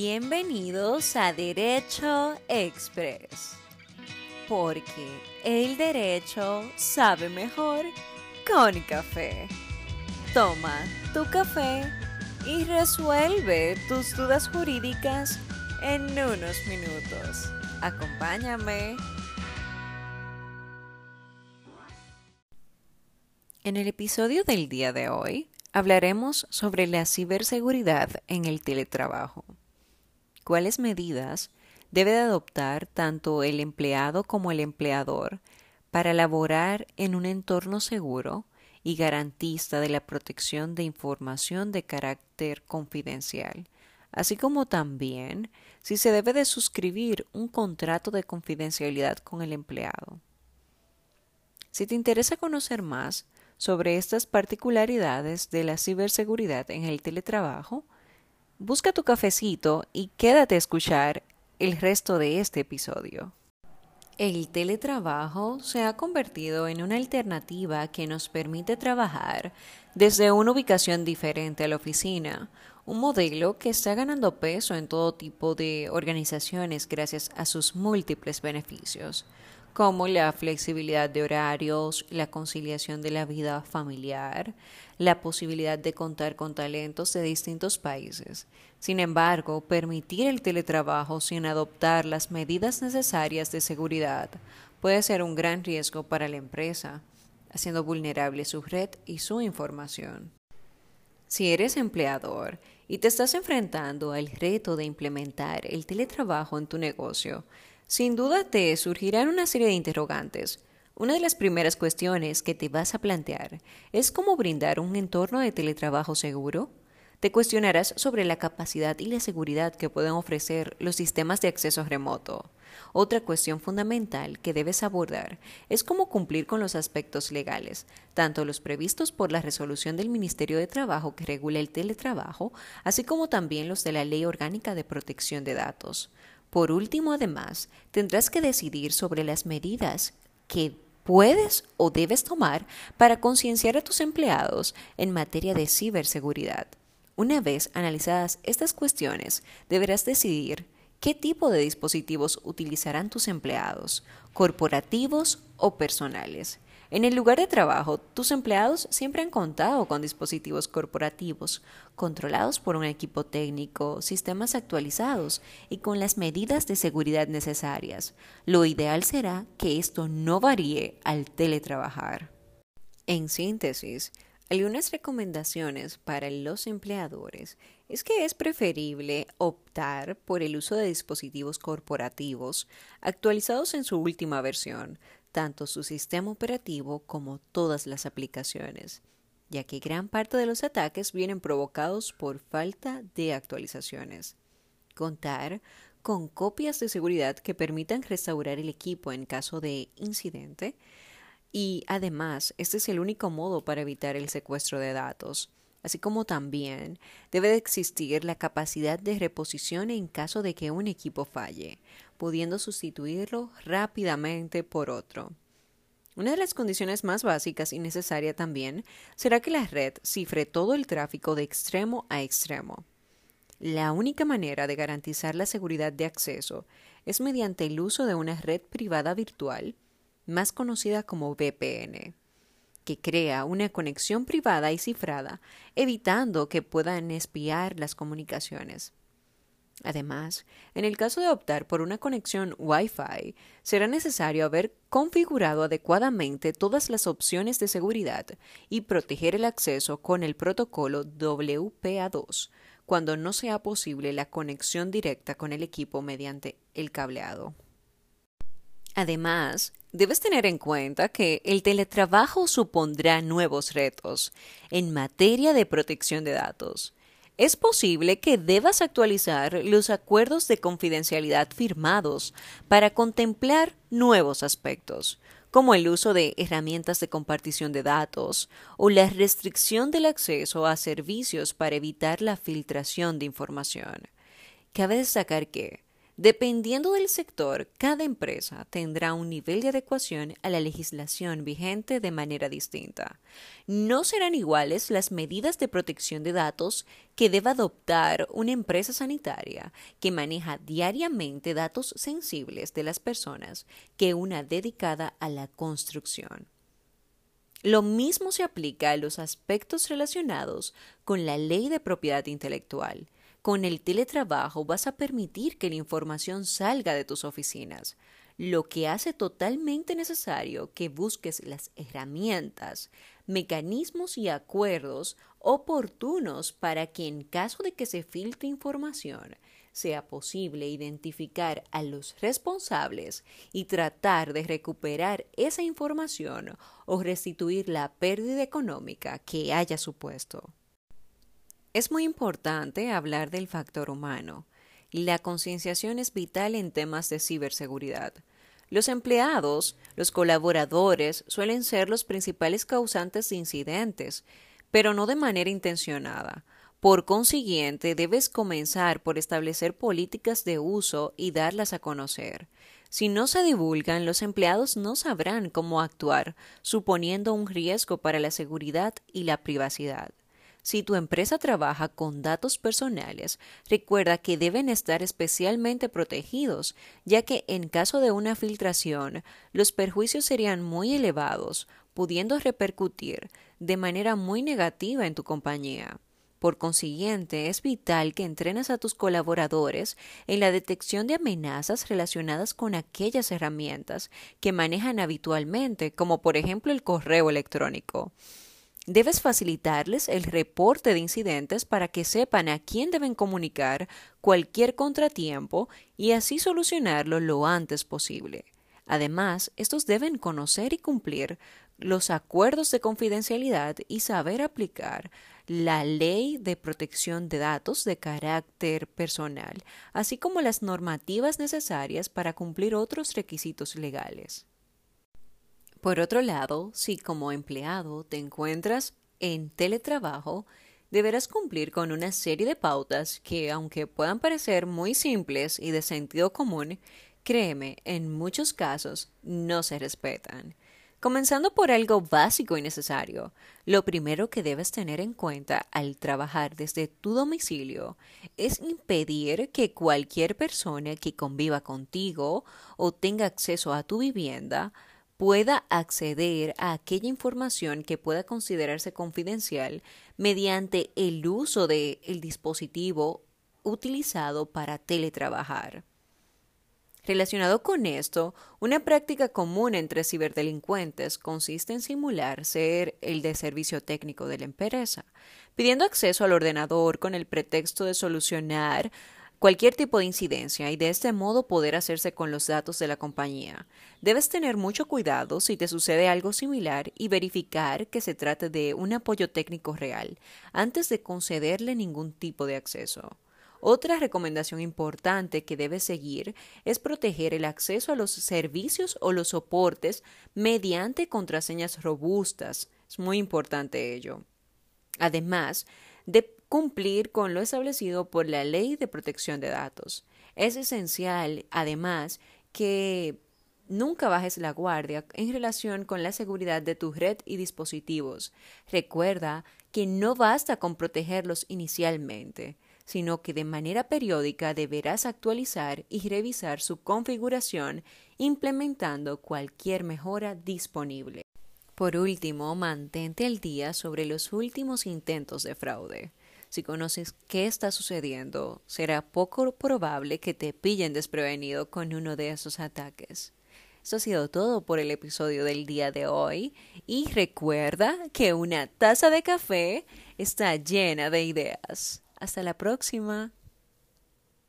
Bienvenidos a Derecho Express, porque el derecho sabe mejor con café. Toma tu café y resuelve tus dudas jurídicas en unos minutos. Acompáñame. En el episodio del día de hoy hablaremos sobre la ciberseguridad en el teletrabajo. ¿Cuáles medidas debe de adoptar tanto el empleado como el empleador para laborar en un entorno seguro y garantista de la protección de información de carácter confidencial, así como también si se debe de suscribir un contrato de confidencialidad con el empleado. Si te interesa conocer más sobre estas particularidades de la ciberseguridad en el teletrabajo, busca tu cafecito y quédate a escuchar el resto de este episodio. El teletrabajo se ha convertido en una alternativa que nos permite trabajar desde una ubicación diferente a la oficina, un modelo que está ganando peso en todo tipo de organizaciones gracias a sus múltiples beneficios como la flexibilidad de horarios, la conciliación de la vida familiar, la posibilidad de contar con talentos de distintos países. Sin embargo, permitir el teletrabajo sin adoptar las medidas necesarias de seguridad puede ser un gran riesgo para la empresa, haciendo vulnerable su red y su información. Si eres empleador y te estás enfrentando al reto de implementar el teletrabajo en tu negocio, sin duda te surgirán una serie de interrogantes. Una de las primeras cuestiones que te vas a plantear es cómo brindar un entorno de teletrabajo seguro. Te cuestionarás sobre la capacidad y la seguridad que pueden ofrecer los sistemas de acceso remoto. Otra cuestión fundamental que debes abordar es cómo cumplir con los aspectos legales, tanto los previstos por la resolución del Ministerio de Trabajo que regula el teletrabajo, así como también los de la Ley Orgánica de Protección de Datos. Por último, además, tendrás que decidir sobre las medidas que puedes o debes tomar para concienciar a tus empleados en materia de ciberseguridad. Una vez analizadas estas cuestiones, deberás decidir qué tipo de dispositivos utilizarán tus empleados, corporativos o personales. En el lugar de trabajo, tus empleados siempre han contado con dispositivos corporativos, controlados por un equipo técnico, sistemas actualizados y con las medidas de seguridad necesarias. Lo ideal será que esto no varíe al teletrabajar. En síntesis, algunas recomendaciones para los empleadores es que es preferible optar por el uso de dispositivos corporativos actualizados en su última versión, tanto su sistema operativo como todas las aplicaciones, ya que gran parte de los ataques vienen provocados por falta de actualizaciones. Contar con copias de seguridad que permitan restaurar el equipo en caso de incidente y además este es el único modo para evitar el secuestro de datos así como también debe de existir la capacidad de reposición en caso de que un equipo falle, pudiendo sustituirlo rápidamente por otro. Una de las condiciones más básicas y necesaria también será que la red cifre todo el tráfico de extremo a extremo. La única manera de garantizar la seguridad de acceso es mediante el uso de una red privada virtual, más conocida como VPN que crea una conexión privada y cifrada, evitando que puedan espiar las comunicaciones. Además, en el caso de optar por una conexión Wi-Fi, será necesario haber configurado adecuadamente todas las opciones de seguridad y proteger el acceso con el protocolo WPA2 cuando no sea posible la conexión directa con el equipo mediante el cableado. Además, debes tener en cuenta que el teletrabajo supondrá nuevos retos en materia de protección de datos. Es posible que debas actualizar los acuerdos de confidencialidad firmados para contemplar nuevos aspectos, como el uso de herramientas de compartición de datos o la restricción del acceso a servicios para evitar la filtración de información. Cabe destacar que, Dependiendo del sector, cada empresa tendrá un nivel de adecuación a la legislación vigente de manera distinta. No serán iguales las medidas de protección de datos que deba adoptar una empresa sanitaria que maneja diariamente datos sensibles de las personas que una dedicada a la construcción. Lo mismo se aplica a los aspectos relacionados con la ley de propiedad intelectual con el teletrabajo vas a permitir que la información salga de tus oficinas, lo que hace totalmente necesario que busques las herramientas, mecanismos y acuerdos oportunos para que en caso de que se filtre información sea posible identificar a los responsables y tratar de recuperar esa información o restituir la pérdida económica que haya supuesto. Es muy importante hablar del factor humano. La concienciación es vital en temas de ciberseguridad. Los empleados, los colaboradores, suelen ser los principales causantes de incidentes, pero no de manera intencionada. Por consiguiente, debes comenzar por establecer políticas de uso y darlas a conocer. Si no se divulgan, los empleados no sabrán cómo actuar, suponiendo un riesgo para la seguridad y la privacidad. Si tu empresa trabaja con datos personales, recuerda que deben estar especialmente protegidos, ya que en caso de una filtración, los perjuicios serían muy elevados, pudiendo repercutir de manera muy negativa en tu compañía. Por consiguiente, es vital que entrenes a tus colaboradores en la detección de amenazas relacionadas con aquellas herramientas que manejan habitualmente, como por ejemplo el correo electrónico. Debes facilitarles el reporte de incidentes para que sepan a quién deben comunicar cualquier contratiempo y así solucionarlo lo antes posible. Además, estos deben conocer y cumplir los acuerdos de confidencialidad y saber aplicar la ley de protección de datos de carácter personal, así como las normativas necesarias para cumplir otros requisitos legales. Por otro lado, si como empleado te encuentras en teletrabajo, deberás cumplir con una serie de pautas que, aunque puedan parecer muy simples y de sentido común, créeme, en muchos casos no se respetan. Comenzando por algo básico y necesario, lo primero que debes tener en cuenta al trabajar desde tu domicilio es impedir que cualquier persona que conviva contigo o tenga acceso a tu vivienda pueda acceder a aquella información que pueda considerarse confidencial mediante el uso del dispositivo utilizado para teletrabajar. Relacionado con esto, una práctica común entre ciberdelincuentes consiste en simular ser el de servicio técnico de la empresa, pidiendo acceso al ordenador con el pretexto de solucionar cualquier tipo de incidencia y de este modo poder hacerse con los datos de la compañía. Debes tener mucho cuidado si te sucede algo similar y verificar que se trate de un apoyo técnico real antes de concederle ningún tipo de acceso. Otra recomendación importante que debes seguir es proteger el acceso a los servicios o los soportes mediante contraseñas robustas. Es muy importante ello. Además, de cumplir con lo establecido por la Ley de Protección de Datos. Es esencial, además, que nunca bajes la guardia en relación con la seguridad de tu red y dispositivos. Recuerda que no basta con protegerlos inicialmente, sino que de manera periódica deberás actualizar y revisar su configuración implementando cualquier mejora disponible. Por último, mantente al día sobre los últimos intentos de fraude. Si conoces qué está sucediendo, será poco probable que te pillen desprevenido con uno de esos ataques. Eso ha sido todo por el episodio del día de hoy y recuerda que una taza de café está llena de ideas. Hasta la próxima.